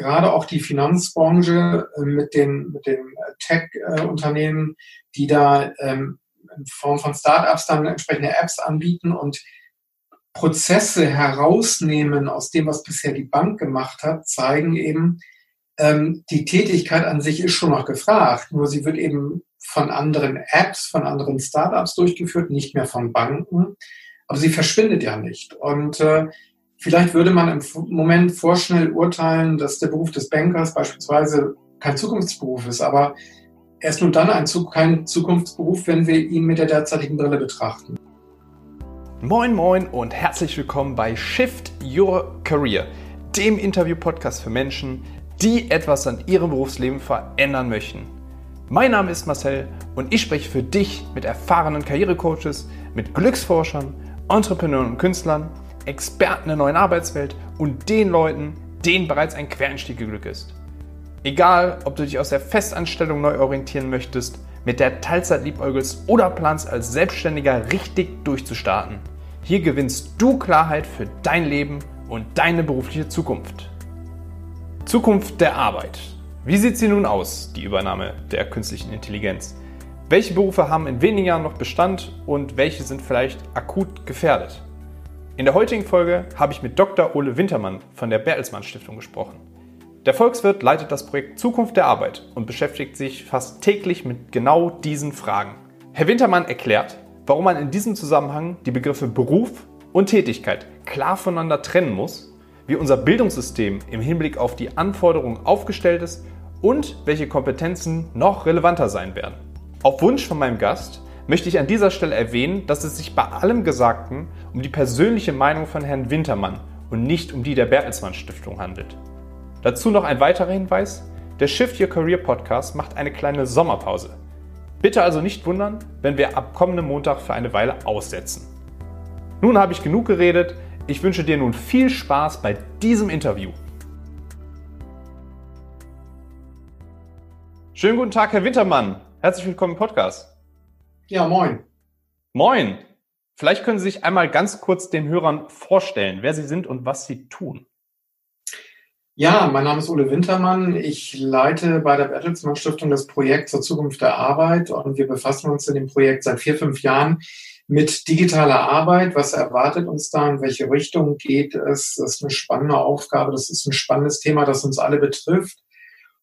gerade auch die Finanzbranche äh, mit den, mit den Tech-Unternehmen, die da ähm, in Form von Startups dann entsprechende Apps anbieten und Prozesse herausnehmen aus dem, was bisher die Bank gemacht hat, zeigen eben, ähm, die Tätigkeit an sich ist schon noch gefragt, nur sie wird eben von anderen Apps, von anderen Startups durchgeführt, nicht mehr von Banken, aber sie verschwindet ja nicht. Und äh, vielleicht würde man im Moment vorschnell urteilen, dass der Beruf des Bankers beispielsweise kein Zukunftsberuf ist, aber er ist nur dann ein, kein Zukunftsberuf, wenn wir ihn mit der derzeitigen Brille betrachten. Moin moin und herzlich willkommen bei Shift Your Career, dem Interview-Podcast für Menschen, die etwas an ihrem Berufsleben verändern möchten. Mein Name ist Marcel und ich spreche für dich mit erfahrenen Karrierecoaches, mit Glücksforschern, Entrepreneuren und Künstlern, Experten der neuen Arbeitswelt und den Leuten, denen bereits ein Quereinstieg geglückt ist. Egal, ob du dich aus der Festanstellung neu orientieren möchtest, mit der Teilzeit liebäugelst oder planst als Selbstständiger richtig durchzustarten. Hier gewinnst du Klarheit für dein Leben und deine berufliche Zukunft. Zukunft der Arbeit. Wie sieht sie nun aus, die Übernahme der künstlichen Intelligenz? Welche Berufe haben in wenigen Jahren noch Bestand und welche sind vielleicht akut gefährdet? In der heutigen Folge habe ich mit Dr. Ole Wintermann von der Bertelsmann Stiftung gesprochen. Der Volkswirt leitet das Projekt Zukunft der Arbeit und beschäftigt sich fast täglich mit genau diesen Fragen. Herr Wintermann erklärt, warum man in diesem Zusammenhang die Begriffe Beruf und Tätigkeit klar voneinander trennen muss wie unser Bildungssystem im Hinblick auf die Anforderungen aufgestellt ist und welche Kompetenzen noch relevanter sein werden. Auf Wunsch von meinem Gast möchte ich an dieser Stelle erwähnen, dass es sich bei allem Gesagten um die persönliche Meinung von Herrn Wintermann und nicht um die der Bertelsmann Stiftung handelt. Dazu noch ein weiterer Hinweis. Der Shift Your Career Podcast macht eine kleine Sommerpause. Bitte also nicht wundern, wenn wir ab kommenden Montag für eine Weile aussetzen. Nun habe ich genug geredet. Ich wünsche dir nun viel Spaß bei diesem Interview. Schönen guten Tag, Herr Wintermann. Herzlich willkommen im Podcast. Ja, moin. Moin. Vielleicht können Sie sich einmal ganz kurz den Hörern vorstellen, wer Sie sind und was Sie tun. Ja, mein Name ist Ole Wintermann. Ich leite bei der Bertelsmann Stiftung das Projekt zur Zukunft der Arbeit und wir befassen uns in dem Projekt seit vier, fünf Jahren mit digitaler Arbeit. Was erwartet uns da? In welche Richtung geht es? Das ist eine spannende Aufgabe. Das ist ein spannendes Thema, das uns alle betrifft.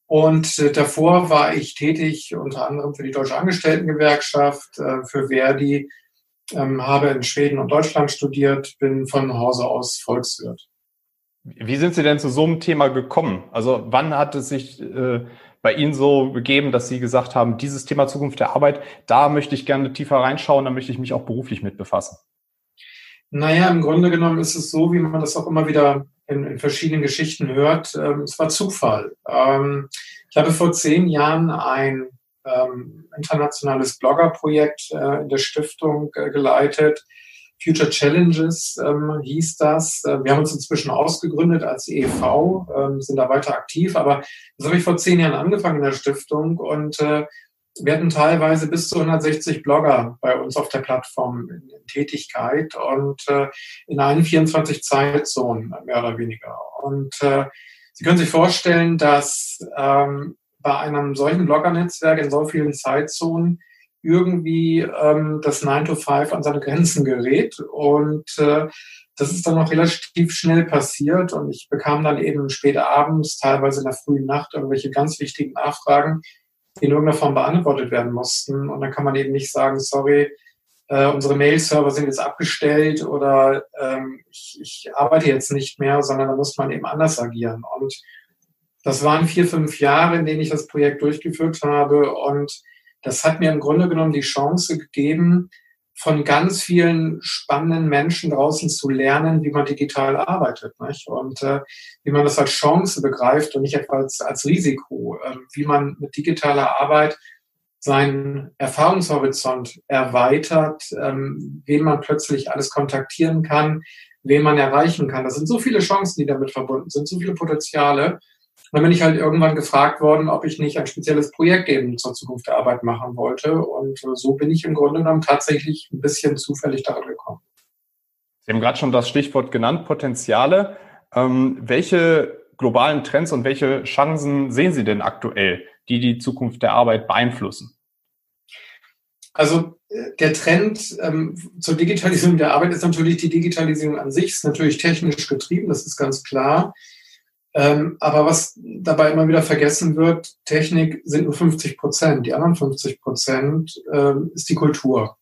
Und äh, davor war ich tätig unter anderem für die Deutsche Angestelltengewerkschaft, äh, für Verdi, ähm, habe in Schweden und Deutschland studiert, bin von Hause aus Volkswirt. Wie sind Sie denn zu so einem Thema gekommen? Also wann hat es sich äh, bei Ihnen so gegeben, dass Sie gesagt haben, dieses Thema Zukunft der Arbeit, da möchte ich gerne tiefer reinschauen, da möchte ich mich auch beruflich mit befassen? Naja, im Grunde genommen ist es so, wie man das auch immer wieder in, in verschiedenen Geschichten hört. Ähm, es war Zufall. Ähm, ich habe vor zehn Jahren ein ähm, internationales Bloggerprojekt äh, in der Stiftung äh, geleitet, Future Challenges ähm, hieß das. Äh, wir haben uns inzwischen ausgegründet als EV, ähm, sind da weiter aktiv, aber das habe ich vor zehn Jahren angefangen in der Stiftung und äh, wir hatten teilweise bis zu 160 Blogger bei uns auf der Plattform in, Tätigkeit und äh, in allen 24 Zeitzonen mehr oder weniger. Und äh, Sie können sich vorstellen, dass ähm, bei einem solchen Blogger-Netzwerk in so vielen Zeitzonen irgendwie ähm, das 9 to 5 an seine Grenzen gerät. Und äh, das ist dann noch relativ schnell passiert. Und ich bekam dann eben spät abends, teilweise in der frühen Nacht, irgendwelche ganz wichtigen Nachfragen, in irgendeiner Form beantwortet werden mussten. Und dann kann man eben nicht sagen, sorry, äh, unsere Mail-Server sind jetzt abgestellt oder ähm, ich, ich arbeite jetzt nicht mehr, sondern da muss man eben anders agieren. Und das waren vier, fünf Jahre, in denen ich das Projekt durchgeführt habe. Und das hat mir im Grunde genommen die Chance gegeben, von ganz vielen spannenden Menschen draußen zu lernen, wie man digital arbeitet nicht? und äh, wie man das als Chance begreift und nicht etwa als, als Risiko, äh, wie man mit digitaler Arbeit seinen Erfahrungshorizont erweitert, ähm, wen man plötzlich alles kontaktieren kann, wen man erreichen kann. Das sind so viele Chancen, die damit verbunden sind, so viele Potenziale. Dann bin ich halt irgendwann gefragt worden, ob ich nicht ein spezielles Projekt eben zur Zukunft der Arbeit machen wollte. Und so bin ich im Grunde genommen tatsächlich ein bisschen zufällig daran gekommen. Sie haben gerade schon das Stichwort genannt, Potenziale. Ähm, welche globalen Trends und welche Chancen sehen Sie denn aktuell, die die Zukunft der Arbeit beeinflussen? Also äh, der Trend ähm, zur Digitalisierung der Arbeit ist natürlich die Digitalisierung an sich, ist natürlich technisch getrieben, das ist ganz klar. Ähm, aber was dabei immer wieder vergessen wird, Technik sind nur 50 Prozent. Die anderen 50 Prozent ähm, ist die Kultur.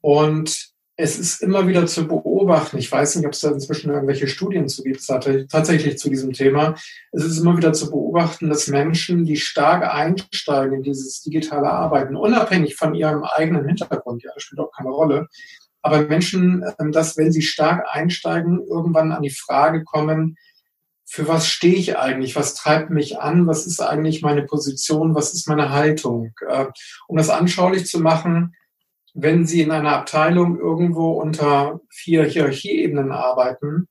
Und es ist immer wieder zu beobachten, ich weiß nicht, ob es da inzwischen irgendwelche Studien zu gibt, tatsächlich zu diesem Thema. Es ist immer wieder zu beobachten, dass Menschen, die stark einsteigen in dieses digitale Arbeiten, unabhängig von ihrem eigenen Hintergrund, ja, das spielt auch keine Rolle, aber Menschen, ähm, dass wenn sie stark einsteigen, irgendwann an die Frage kommen, für was stehe ich eigentlich? Was treibt mich an? Was ist eigentlich meine Position? Was ist meine Haltung? Äh, um das anschaulich zu machen, wenn Sie in einer Abteilung irgendwo unter vier Hierarchieebenen arbeiten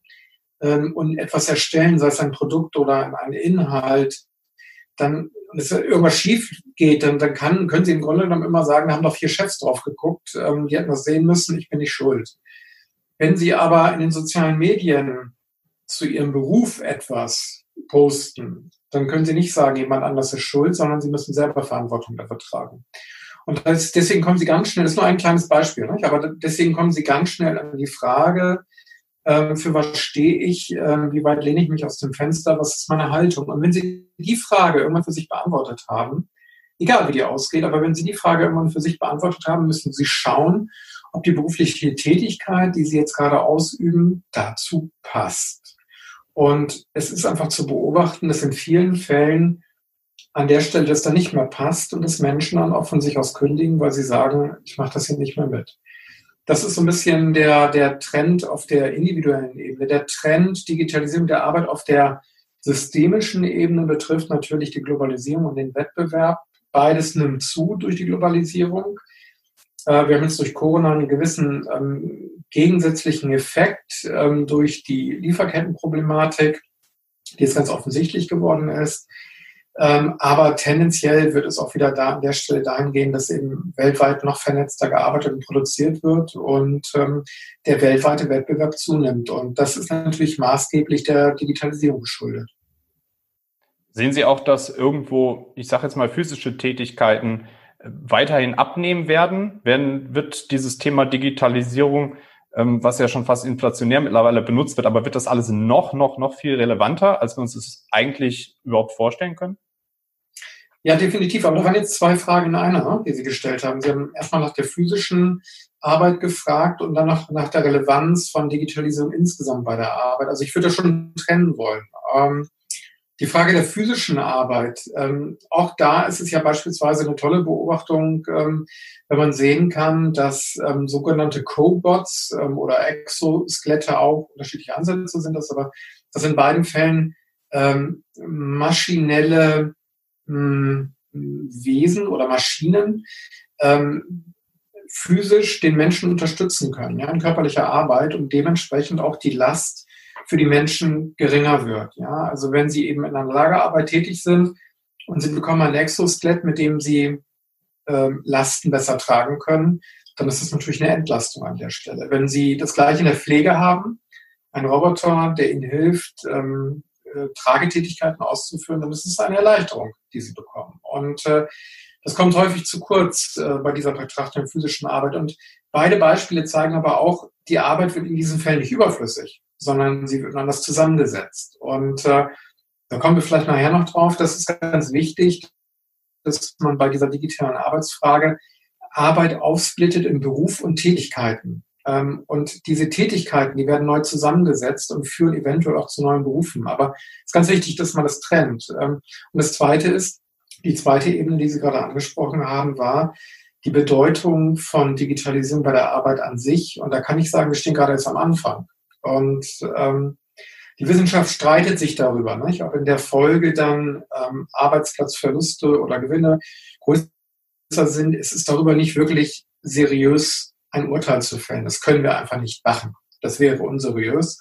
ähm, und etwas erstellen, sei es ein Produkt oder ein Inhalt, dann wenn es irgendwas schief geht, dann, dann kann, können Sie im Grunde genommen immer sagen, da haben doch vier Chefs drauf geguckt, ähm, die hätten das sehen müssen, ich bin nicht schuld. Wenn Sie aber in den sozialen Medien zu Ihrem Beruf etwas posten, dann können Sie nicht sagen, jemand anders ist schuld, sondern Sie müssen selber Verantwortung dafür tragen. Und das, deswegen kommen Sie ganz schnell, das ist nur ein kleines Beispiel, nicht? aber deswegen kommen Sie ganz schnell an die Frage, äh, für was stehe ich, äh, wie weit lehne ich mich aus dem Fenster, was ist meine Haltung? Und wenn Sie die Frage irgendwann für sich beantwortet haben, egal wie die ausgeht, aber wenn Sie die Frage irgendwann für sich beantwortet haben, müssen Sie schauen, ob die berufliche Tätigkeit, die Sie jetzt gerade ausüben, dazu passt. Und es ist einfach zu beobachten, dass in vielen Fällen an der Stelle das dann nicht mehr passt und dass Menschen dann auch von sich aus kündigen, weil sie sagen, ich mache das hier nicht mehr mit. Das ist so ein bisschen der, der Trend auf der individuellen Ebene. Der Trend Digitalisierung der Arbeit auf der systemischen Ebene betrifft natürlich die Globalisierung und den Wettbewerb. Beides nimmt zu durch die Globalisierung. Äh, wir haben jetzt durch Corona einen gewissen ähm, gegensätzlichen Effekt ähm, durch die Lieferkettenproblematik, die jetzt ganz offensichtlich geworden ist. Ähm, aber tendenziell wird es auch wieder da an der Stelle dahin gehen, dass eben weltweit noch vernetzter gearbeitet und produziert wird und ähm, der weltweite Wettbewerb zunimmt. Und das ist natürlich maßgeblich der Digitalisierung geschuldet. Sehen Sie auch, dass irgendwo, ich sage jetzt mal, physische Tätigkeiten äh, weiterhin abnehmen werden? werden wird dieses Thema Digitalisierung, was ja schon fast inflationär mittlerweile benutzt wird, aber wird das alles noch, noch, noch viel relevanter, als wir uns das eigentlich überhaupt vorstellen können? Ja, definitiv. Aber da waren jetzt zwei Fragen in einer, ne, die Sie gestellt haben. Sie haben erstmal nach der physischen Arbeit gefragt und dann nach, nach der Relevanz von Digitalisierung insgesamt bei der Arbeit. Also ich würde das schon trennen wollen. Ähm, die Frage der physischen Arbeit, ähm, auch da ist es ja beispielsweise eine tolle Beobachtung, ähm, wenn man sehen kann, dass ähm, sogenannte Cobots ähm, oder Exoskelette auch unterschiedliche Ansätze sind, das aber dass in beiden Fällen ähm, maschinelle hm, Wesen oder Maschinen ähm, physisch den Menschen unterstützen können, ja, in körperlicher Arbeit und dementsprechend auch die Last für die Menschen geringer wird. Ja, also wenn sie eben in einer Lagerarbeit tätig sind und sie bekommen ein Exoskelett, mit dem sie ähm, Lasten besser tragen können, dann ist das natürlich eine Entlastung an der Stelle. Wenn Sie das gleiche in der Pflege haben, ein Roboter, der Ihnen hilft, ähm, äh, Tragetätigkeiten auszuführen, dann ist es eine Erleichterung, die sie bekommen. Und äh, das kommt häufig zu kurz äh, bei dieser Betrachtung der physischen Arbeit. Und beide Beispiele zeigen aber auch, die Arbeit wird in diesen Fällen nicht überflüssig, sondern sie wird anders zusammengesetzt. Und äh, da kommen wir vielleicht nachher noch drauf. Das ist ganz wichtig, dass man bei dieser digitalen Arbeitsfrage Arbeit aufsplittet in Beruf und Tätigkeiten. Ähm, und diese Tätigkeiten, die werden neu zusammengesetzt und führen eventuell auch zu neuen Berufen. Aber es ist ganz wichtig, dass man das trennt. Ähm, und das Zweite ist, die zweite Ebene, die Sie gerade angesprochen haben, war die Bedeutung von Digitalisierung bei der Arbeit an sich. Und da kann ich sagen, wir stehen gerade jetzt am Anfang. Und ähm, die Wissenschaft streitet sich darüber, nicht? ob in der Folge dann ähm, Arbeitsplatzverluste oder Gewinne größer sind. Es ist darüber nicht wirklich seriös ein Urteil zu fällen. Das können wir einfach nicht machen. Das wäre unseriös.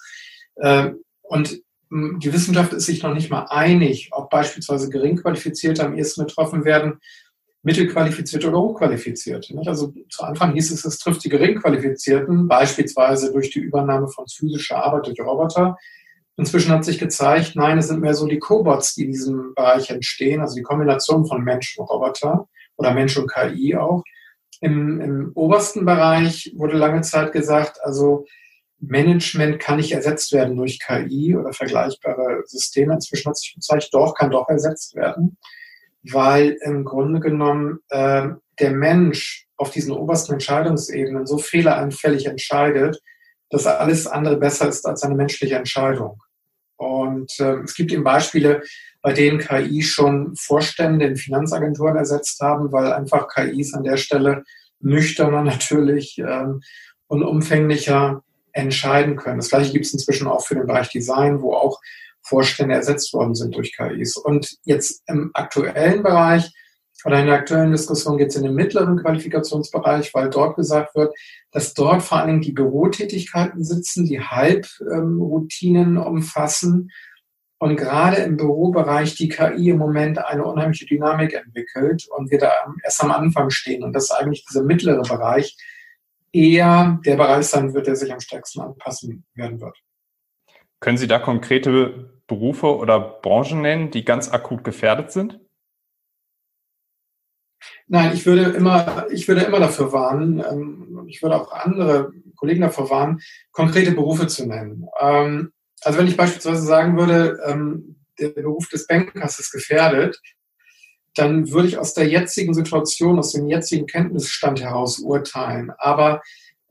Ähm, und hm, die Wissenschaft ist sich noch nicht mal einig, ob beispielsweise Geringqualifizierte am ehesten betroffen werden, Mittelqualifizierte oder Hochqualifizierte. Also zu Anfang hieß es, es trifft die Geringqualifizierten, beispielsweise durch die Übernahme von physischer Arbeit durch Roboter. Inzwischen hat sich gezeigt, nein, es sind mehr so die Cobots, die in diesem Bereich entstehen, also die Kombination von Mensch und Roboter oder Mensch und KI auch. Im, Im obersten Bereich wurde lange Zeit gesagt, also Management kann nicht ersetzt werden durch KI oder vergleichbare Systeme. Inzwischen hat sich gezeigt, doch, kann doch ersetzt werden, weil im Grunde genommen äh, der Mensch auf diesen obersten Entscheidungsebenen so fehleranfällig entscheidet, dass alles andere besser ist als eine menschliche Entscheidung. Und äh, es gibt eben Beispiele, bei denen KI schon Vorstände in Finanzagenturen ersetzt haben, weil einfach KIs an der Stelle nüchterner natürlich ähm, und umfänglicher entscheiden können. Das gleiche gibt es inzwischen auch für den Bereich Design, wo auch Vorstände ersetzt worden sind durch KIs. Und jetzt im aktuellen Bereich oder in der aktuellen Diskussion geht es in den mittleren Qualifikationsbereich, weil dort gesagt wird, dass dort vor allem die Bürotätigkeiten sitzen, die Halbroutinen ähm, umfassen und gerade im Bürobereich die KI im Moment eine unheimliche Dynamik entwickelt und wir da erst am Anfang stehen und dass eigentlich dieser mittlere Bereich eher der Bereich sein wird, der sich am stärksten anpassen werden wird. Können Sie da konkrete Berufe oder Branchen nennen, die ganz akut gefährdet sind? Nein, ich würde immer, ich würde immer dafür warnen, ähm, ich würde auch andere Kollegen dafür warnen, konkrete Berufe zu nennen. Ähm, also wenn ich beispielsweise sagen würde, ähm, der Beruf des Bankers ist gefährdet, dann würde ich aus der jetzigen Situation, aus dem jetzigen Kenntnisstand heraus urteilen. Aber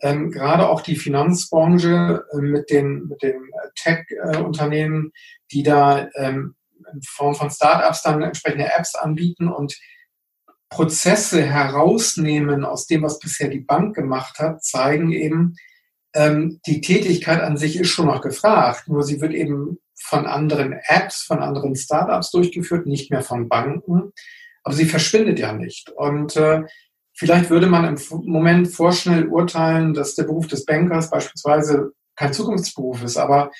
ähm, gerade auch die Finanzbranche äh, mit den, mit den Tech-Unternehmen, die da ähm, in Form von Startups dann entsprechende Apps anbieten und Prozesse herausnehmen aus dem, was bisher die Bank gemacht hat, zeigen eben, ähm, die Tätigkeit an sich ist schon noch gefragt, nur sie wird eben von anderen Apps, von anderen Startups durchgeführt, nicht mehr von Banken, aber sie verschwindet ja nicht. Und äh, vielleicht würde man im Moment vorschnell urteilen, dass der Beruf des Bankers beispielsweise kein Zukunftsberuf ist, aber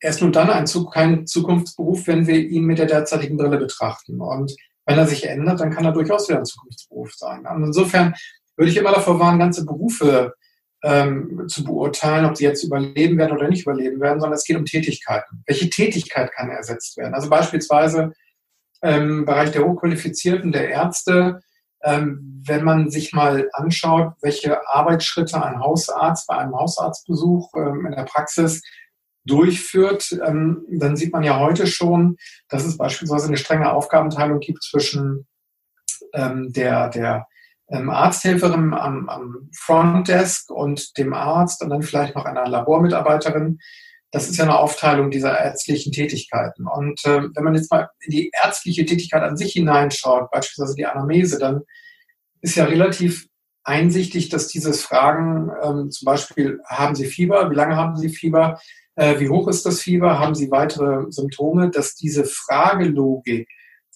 er ist nur dann ein, kein Zukunftsberuf, wenn wir ihn mit der derzeitigen Brille betrachten. Und wenn er sich ändert, dann kann er durchaus wieder ein Zukunftsberuf sein. Und insofern würde ich immer davor warnen, ganze Berufe ähm, zu beurteilen, ob sie jetzt überleben werden oder nicht überleben werden, sondern es geht um Tätigkeiten. Welche Tätigkeit kann ersetzt werden? Also beispielsweise im Bereich der Hochqualifizierten, der Ärzte, ähm, wenn man sich mal anschaut, welche Arbeitsschritte ein Hausarzt bei einem Hausarztbesuch ähm, in der Praxis durchführt, ähm, dann sieht man ja heute schon, dass es beispielsweise eine strenge Aufgabenteilung gibt zwischen ähm, der, der ähm, Arzthelferin am, am Frontdesk und dem Arzt und dann vielleicht noch einer Labormitarbeiterin. Das ist ja eine Aufteilung dieser ärztlichen Tätigkeiten. Und äh, wenn man jetzt mal in die ärztliche Tätigkeit an sich hineinschaut, beispielsweise die Anamnese, dann ist ja relativ einsichtig, dass dieses Fragen, ähm, zum Beispiel, haben Sie Fieber? Wie lange haben Sie Fieber? Äh, wie hoch ist das Fieber? Haben Sie weitere Symptome? Dass diese Fragelogik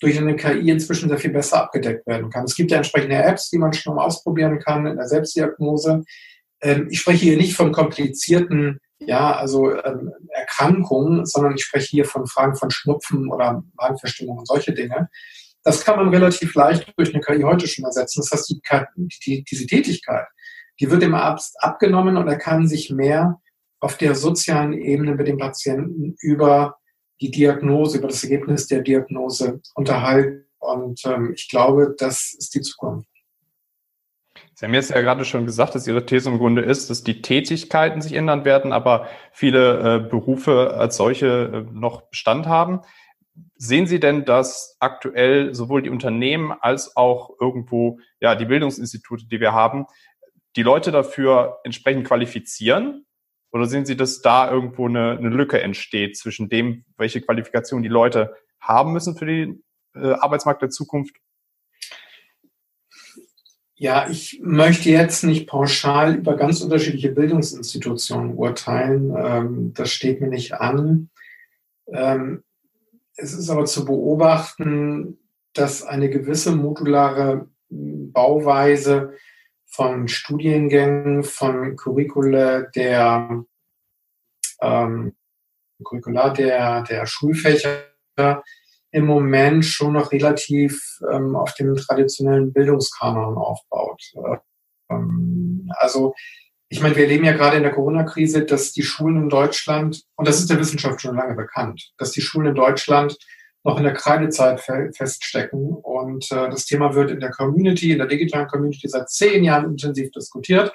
durch eine KI inzwischen sehr viel besser abgedeckt werden kann. Es gibt ja entsprechende Apps, die man schon mal ausprobieren kann in der Selbstdiagnose. Ähm, ich spreche hier nicht von komplizierten, ja, also ähm, Erkrankungen, sondern ich spreche hier von Fragen von Schnupfen oder Magenverstimmung und solche Dinge. Das kann man relativ leicht durch eine KI heute schon ersetzen. Das heißt, die, die, diese Tätigkeit, die wird dem Arzt abgenommen und er kann sich mehr auf der sozialen Ebene mit dem Patienten über die Diagnose, über das Ergebnis der Diagnose unterhalten. Und ähm, ich glaube, das ist die Zukunft. Sie haben jetzt ja gerade schon gesagt, dass Ihre These im Grunde ist, dass die Tätigkeiten sich ändern werden, aber viele äh, Berufe als solche äh, noch Bestand haben. Sehen Sie denn, dass aktuell sowohl die Unternehmen als auch irgendwo ja die Bildungsinstitute, die wir haben, die Leute dafür entsprechend qualifizieren oder sehen Sie, dass da irgendwo eine, eine Lücke entsteht zwischen dem, welche Qualifikation die Leute haben müssen für den äh, Arbeitsmarkt der Zukunft? Ja, ich möchte jetzt nicht pauschal über ganz unterschiedliche Bildungsinstitutionen urteilen. Ähm, das steht mir nicht an. Ähm, es ist aber zu beobachten, dass eine gewisse modulare Bauweise von Studiengängen, von Curricula der ähm, Curricula der, der Schulfächer im Moment schon noch relativ ähm, auf dem traditionellen Bildungskanon aufbaut. Ähm, also ich meine, wir erleben ja gerade in der Corona-Krise, dass die Schulen in Deutschland, und das ist der Wissenschaft schon lange bekannt, dass die Schulen in Deutschland noch in der Kreidezeit feststecken. Und äh, das Thema wird in der Community, in der digitalen Community seit zehn Jahren intensiv diskutiert.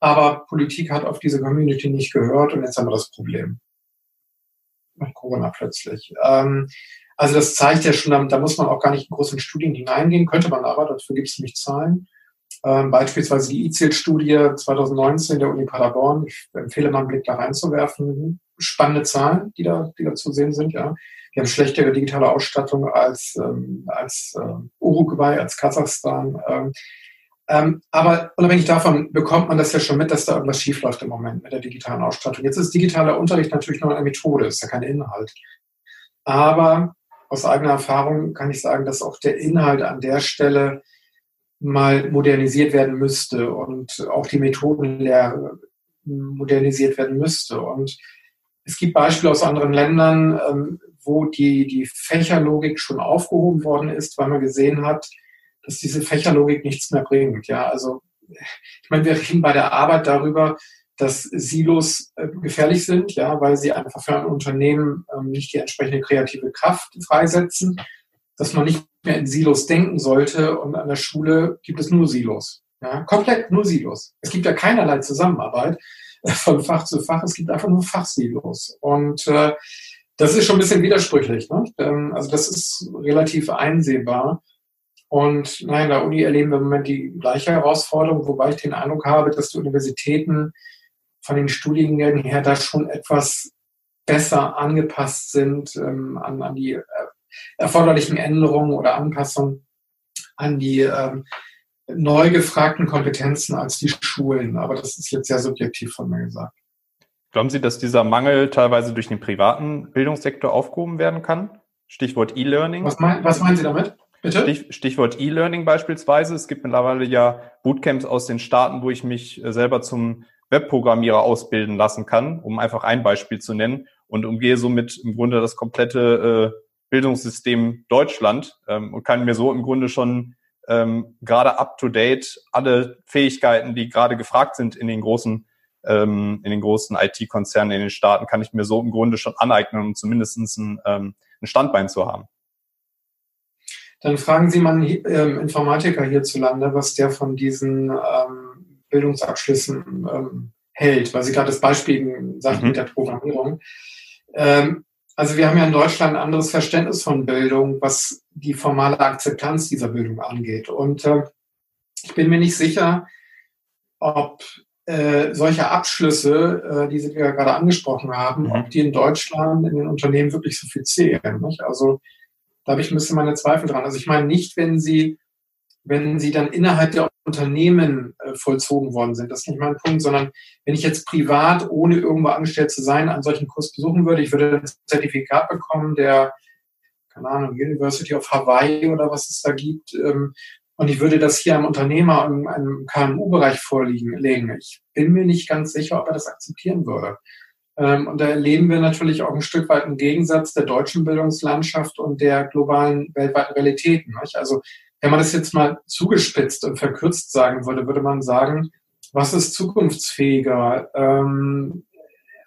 Aber Politik hat auf diese Community nicht gehört und jetzt haben wir das Problem. Nach Corona plötzlich. Ähm, also das zeigt ja schon, da muss man auch gar nicht in großen Studien hineingehen, könnte man aber, dafür gibt es nämlich Zahlen. Ähm, beispielsweise die ICIL-Studie 2019 der Uni Paderborn. Ich empfehle mal einen Blick da reinzuwerfen. Spannende Zahlen, die da, die da zu sehen sind, ja. Wir haben schlechtere digitale Ausstattung als, ähm, als äh, Uruguay, als Kasachstan. Ähm, ähm, aber unabhängig davon bekommt man das ja schon mit, dass da irgendwas schiefläuft im Moment mit der digitalen Ausstattung. Jetzt ist digitaler Unterricht natürlich nur eine Methode, ist ja kein Inhalt. Aber aus eigener Erfahrung kann ich sagen, dass auch der Inhalt an der Stelle mal modernisiert werden müsste und auch die Methodenlehre modernisiert werden müsste. Und es gibt Beispiele aus anderen Ländern, ähm, wo die, die Fächerlogik schon aufgehoben worden ist, weil man gesehen hat, dass diese Fächerlogik nichts mehr bringt. Ja, also ich meine, wir reden bei der Arbeit darüber, dass Silos äh, gefährlich sind, ja, weil sie einfach für ein Unternehmen ähm, nicht die entsprechende kreative Kraft freisetzen, dass man nicht mehr in Silos denken sollte und an der Schule gibt es nur Silos. Ja, komplett nur Silos. Es gibt ja keinerlei Zusammenarbeit von Fach zu Fach, es gibt einfach nur Fachsilos. Und äh, das ist schon ein bisschen widersprüchlich. Ne? Ähm, also das ist relativ einsehbar. Und nein, in der Uni erleben wir im Moment die gleiche Herausforderung, wobei ich den Eindruck habe, dass die Universitäten von den Studiengängen her da schon etwas besser angepasst sind ähm, an, an die äh, erforderlichen Änderungen oder Anpassungen an die ähm, neu gefragten Kompetenzen als die Schulen. Aber das ist jetzt sehr subjektiv von mir gesagt. Glauben Sie, dass dieser Mangel teilweise durch den privaten Bildungssektor aufgehoben werden kann? Stichwort E-Learning. Was, mein, was meinen Sie damit? Bitte? Stich, Stichwort E-Learning beispielsweise. Es gibt mittlerweile ja Bootcamps aus den Staaten, wo ich mich äh, selber zum Webprogrammierer ausbilden lassen kann, um einfach ein Beispiel zu nennen und umgehe somit im Grunde das komplette äh, Bildungssystem Deutschland ähm, und kann mir so im Grunde schon ähm, gerade up-to-date alle Fähigkeiten, die gerade gefragt sind in den großen ähm, in den großen IT-Konzernen in den Staaten, kann ich mir so im Grunde schon aneignen, um zumindest ein, ähm, ein Standbein zu haben. Dann fragen Sie mal einen ähm, Informatiker hierzulande, was der von diesen ähm, Bildungsabschlüssen ähm, hält, weil Sie gerade das Beispiel sagten mhm. mit der Programmierung. Ähm, also wir haben ja in Deutschland ein anderes Verständnis von Bildung, was die formale Akzeptanz dieser Bildung angeht. Und äh, ich bin mir nicht sicher, ob äh, solche Abschlüsse, äh, die Sie ja gerade angesprochen haben, mhm. ob die in Deutschland in den Unternehmen wirklich so viel zählen. Nicht? Also da habe ich ein bisschen meine Zweifel dran. Also ich meine nicht, wenn Sie, wenn Sie dann innerhalb der Unternehmen äh, vollzogen worden sind. Das ist nicht mein Punkt, sondern wenn ich jetzt privat, ohne irgendwo angestellt zu sein, einen solchen Kurs besuchen würde, ich würde ein Zertifikat bekommen, der, keine Ahnung, University of Hawaii oder was es da gibt, ähm, und ich würde das hier einem Unternehmer im, im KMU-Bereich vorliegen legen. Ich bin mir nicht ganz sicher, ob er das akzeptieren würde. Ähm, und da erleben wir natürlich auch ein Stück weit einen Gegensatz der deutschen Bildungslandschaft und der globalen weltweiten Realitäten. Nicht? Also wenn man das jetzt mal zugespitzt und verkürzt sagen würde, würde man sagen, was ist zukunftsfähiger? Ähm,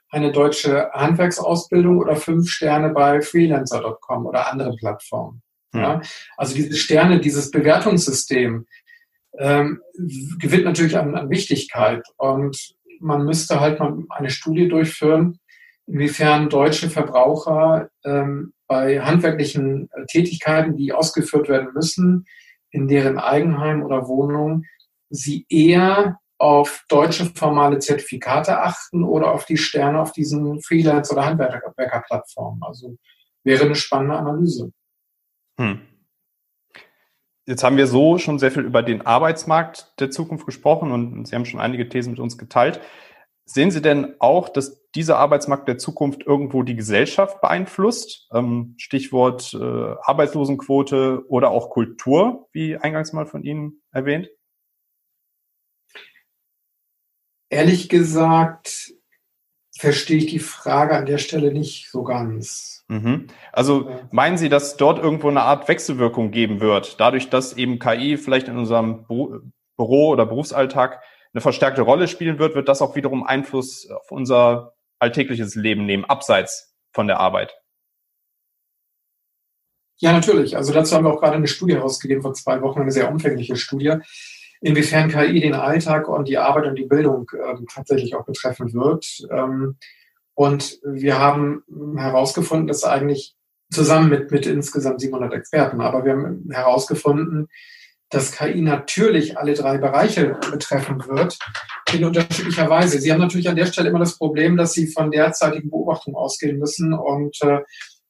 eine deutsche Handwerksausbildung oder fünf Sterne bei freelancer.com oder anderen Plattformen? Hm. Ja? Also diese Sterne, dieses Bewertungssystem ähm, gewinnt natürlich an, an Wichtigkeit und man müsste halt mal eine Studie durchführen, inwiefern deutsche Verbraucher ähm, bei handwerklichen äh, Tätigkeiten, die ausgeführt werden müssen, in deren Eigenheim oder Wohnung sie eher auf deutsche formale Zertifikate achten oder auf die Sterne auf diesen Freelance- oder Handwerkerplattformen. Also wäre eine spannende Analyse. Hm. Jetzt haben wir so schon sehr viel über den Arbeitsmarkt der Zukunft gesprochen und Sie haben schon einige Thesen mit uns geteilt. Sehen Sie denn auch, dass dieser Arbeitsmarkt der Zukunft irgendwo die Gesellschaft beeinflusst? Ähm, Stichwort äh, Arbeitslosenquote oder auch Kultur, wie eingangs mal von Ihnen erwähnt? Ehrlich gesagt verstehe ich die Frage an der Stelle nicht so ganz. Mhm. Also meinen Sie, dass dort irgendwo eine Art Wechselwirkung geben wird, dadurch, dass eben KI vielleicht in unserem Büro oder Berufsalltag eine verstärkte Rolle spielen wird, wird das auch wiederum Einfluss auf unser alltägliches Leben nehmen, abseits von der Arbeit. Ja, natürlich. Also dazu haben wir auch gerade eine Studie herausgegeben vor zwei Wochen, eine sehr umfängliche Studie, inwiefern KI den Alltag und die Arbeit und die Bildung ähm, tatsächlich auch betreffen wird. Ähm, und wir haben herausgefunden, dass eigentlich zusammen mit, mit insgesamt 700 Experten, aber wir haben herausgefunden, dass KI natürlich alle drei Bereiche betreffen wird, in unterschiedlicher Weise. Sie haben natürlich an der Stelle immer das Problem, dass Sie von derzeitigen Beobachtungen ausgehen müssen und äh,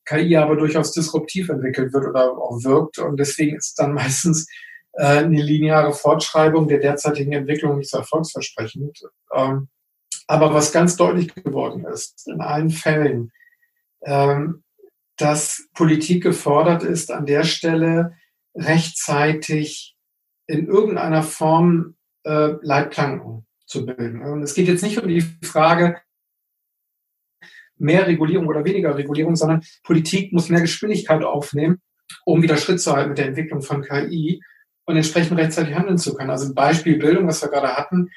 KI aber durchaus disruptiv entwickelt wird oder auch wirkt. Und deswegen ist dann meistens äh, eine lineare Fortschreibung der derzeitigen Entwicklung nicht so erfolgsversprechend. Ähm, aber was ganz deutlich geworden ist, in allen Fällen, ähm, dass Politik gefordert ist, an der Stelle rechtzeitig in irgendeiner Form äh, Leitplanken zu bilden. Und es geht jetzt nicht um die Frage, mehr Regulierung oder weniger Regulierung, sondern Politik muss mehr Geschwindigkeit aufnehmen, um wieder Schritt zu halten mit der Entwicklung von KI und entsprechend rechtzeitig handeln zu können. Also Beispiel Bildung, was wir gerade hatten,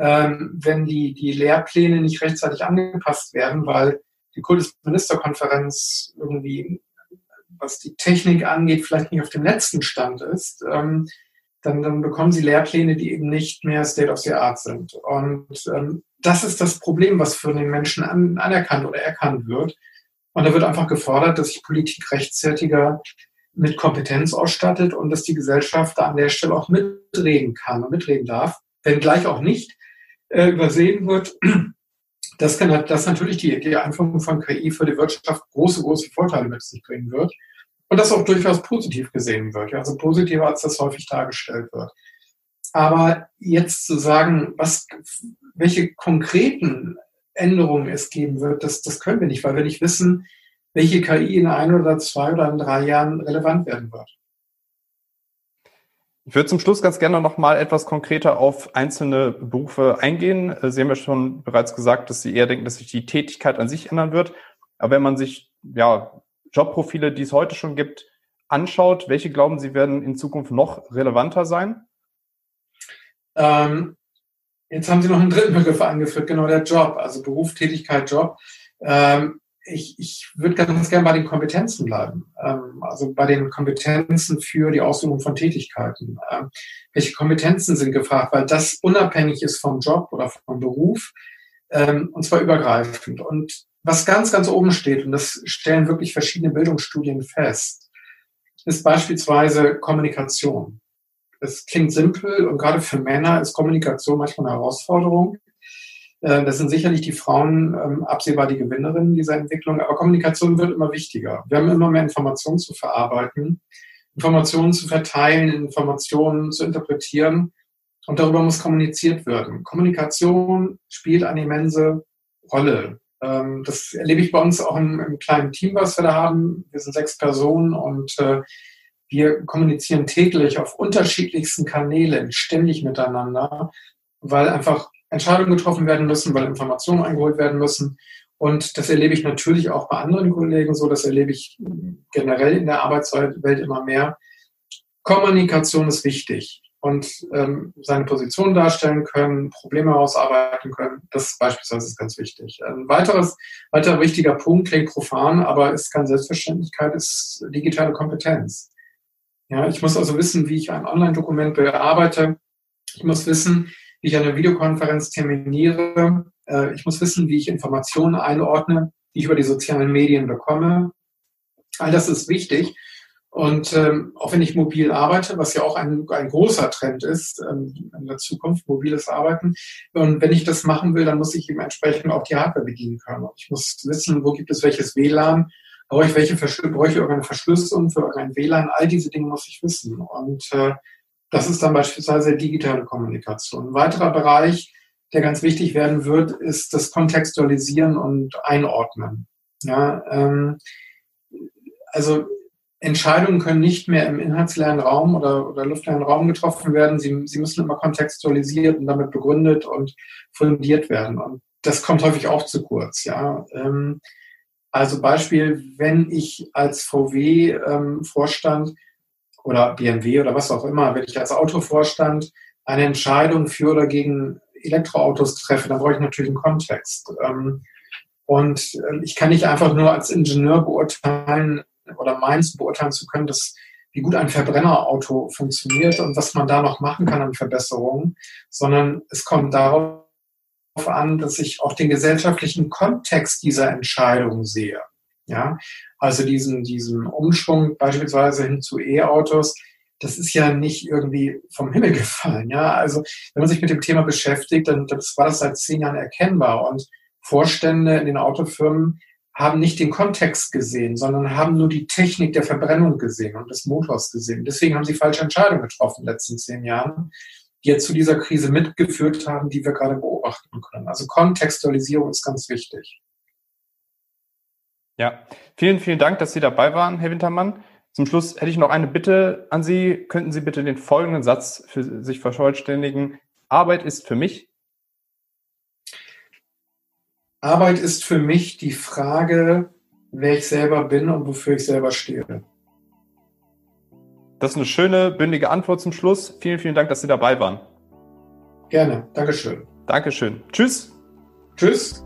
ähm, wenn die, die Lehrpläne nicht rechtzeitig angepasst werden, weil die Kultusministerkonferenz irgendwie, was die Technik angeht, vielleicht nicht auf dem letzten Stand ist, ähm, dann, dann bekommen sie Lehrpläne, die eben nicht mehr State of the Art sind. Und ähm, das ist das Problem, was für den Menschen an, anerkannt oder erkannt wird. Und da wird einfach gefordert, dass sich Politik rechtzeitiger mit Kompetenz ausstattet und dass die Gesellschaft da an der Stelle auch mitreden kann und mitreden darf, wenn gleich auch nicht äh, übersehen wird, dass, kann, dass natürlich die, die Einführung von KI für die Wirtschaft große, große Vorteile mit sich bringen wird und das auch durchaus positiv gesehen wird, also positiver als das häufig dargestellt wird. Aber jetzt zu sagen, was, welche konkreten Änderungen es geben wird, das, das können wir nicht, weil wir nicht wissen, welche KI in ein oder zwei oder in drei Jahren relevant werden wird. Ich würde zum Schluss ganz gerne noch mal etwas konkreter auf einzelne Berufe eingehen. Sie haben ja schon bereits gesagt, dass Sie eher denken, dass sich die Tätigkeit an sich ändern wird. Aber wenn man sich ja, Jobprofile, die es heute schon gibt, anschaut, welche glauben Sie werden in Zukunft noch relevanter sein? Ähm, jetzt haben Sie noch einen dritten Begriff angeführt, genau der Job, also Beruf, Tätigkeit, Job. Ähm, ich, ich würde ganz gerne bei den Kompetenzen bleiben, ähm, also bei den Kompetenzen für die Ausübung von Tätigkeiten. Ähm, welche Kompetenzen sind gefragt, weil das unabhängig ist vom Job oder vom Beruf ähm, und zwar übergreifend. Und was ganz, ganz oben steht, und das stellen wirklich verschiedene Bildungsstudien fest, ist beispielsweise Kommunikation. Es klingt simpel und gerade für Männer ist Kommunikation manchmal eine Herausforderung. Äh, das sind sicherlich die Frauen ähm, absehbar die Gewinnerinnen dieser Entwicklung, aber Kommunikation wird immer wichtiger. Wir haben immer mehr Informationen zu verarbeiten, Informationen zu verteilen, Informationen zu interpretieren und darüber muss kommuniziert werden. Kommunikation spielt eine immense Rolle. Ähm, das erlebe ich bei uns auch im, im, kleinen Team, was wir da haben. Wir sind sechs Personen und äh, wir kommunizieren täglich auf unterschiedlichsten Kanälen ständig miteinander, weil einfach Entscheidungen getroffen werden müssen, weil Informationen eingeholt werden müssen. Und das erlebe ich natürlich auch bei anderen Kollegen so, das erlebe ich generell in der Arbeitswelt immer mehr. Kommunikation ist wichtig und ähm, seine Position darstellen können, Probleme ausarbeiten können, das beispielsweise ist ganz wichtig. Ein weiteres, weiterer wichtiger Punkt klingt profan, aber ist keine Selbstverständlichkeit, ist digitale Kompetenz. Ja, ich muss also wissen, wie ich ein Online-Dokument bearbeite. Ich muss wissen, ich eine Videokonferenz terminiere. Äh, ich muss wissen, wie ich Informationen einordne, die ich über die sozialen Medien bekomme. All das ist wichtig. Und ähm, auch wenn ich mobil arbeite, was ja auch ein, ein großer Trend ist ähm, in der Zukunft, mobiles Arbeiten, und wenn ich das machen will, dann muss ich eben entsprechend auch die Hardware bedienen können. Und ich muss wissen, wo gibt es welches WLAN, brauche ich welche brauche ich irgendeine Verschlüsselung für irgendein WLAN, all diese Dinge muss ich wissen. Und äh, das ist dann beispielsweise digitale Kommunikation. Ein weiterer Bereich, der ganz wichtig werden wird, ist das Kontextualisieren und Einordnen. Ja, ähm, also Entscheidungen können nicht mehr im inhaltsleeren Raum oder, oder luftleeren Raum getroffen werden. Sie, sie müssen immer kontextualisiert und damit begründet und fundiert werden. Und das kommt häufig auch zu kurz. Ja. Ähm, also Beispiel, wenn ich als VW-Vorstand ähm, oder BMW oder was auch immer, wenn ich als Autovorstand eine Entscheidung für oder gegen Elektroautos treffe, dann brauche ich natürlich einen Kontext. Ähm, und äh, ich kann nicht einfach nur als Ingenieur beurteilen oder meins beurteilen zu können, dass wie gut ein Verbrennerauto funktioniert und was man da noch machen kann an Verbesserungen, sondern es kommt darauf an, dass ich auch den gesellschaftlichen Kontext dieser Entscheidung sehe. Ja, also diesen, diesen Umschwung beispielsweise hin zu E-Autos, das ist ja nicht irgendwie vom Himmel gefallen. Ja, also wenn man sich mit dem Thema beschäftigt, dann das war das seit zehn Jahren erkennbar und Vorstände in den Autofirmen haben nicht den Kontext gesehen, sondern haben nur die Technik der Verbrennung gesehen und des Motors gesehen. Deswegen haben sie falsche Entscheidungen getroffen in den letzten zehn Jahren, die jetzt zu dieser Krise mitgeführt haben, die wir gerade beobachten können. Also Kontextualisierung ist ganz wichtig. Ja, vielen, vielen Dank, dass Sie dabei waren, Herr Wintermann. Zum Schluss hätte ich noch eine Bitte an Sie. Könnten Sie bitte den folgenden Satz für sich vervollständigen? Arbeit ist für mich. Arbeit ist für mich die Frage, wer ich selber bin und wofür ich selber stehe. Das ist eine schöne, bündige Antwort zum Schluss. Vielen, vielen Dank, dass Sie dabei waren. Gerne. Dankeschön. Dankeschön. Tschüss. Tschüss.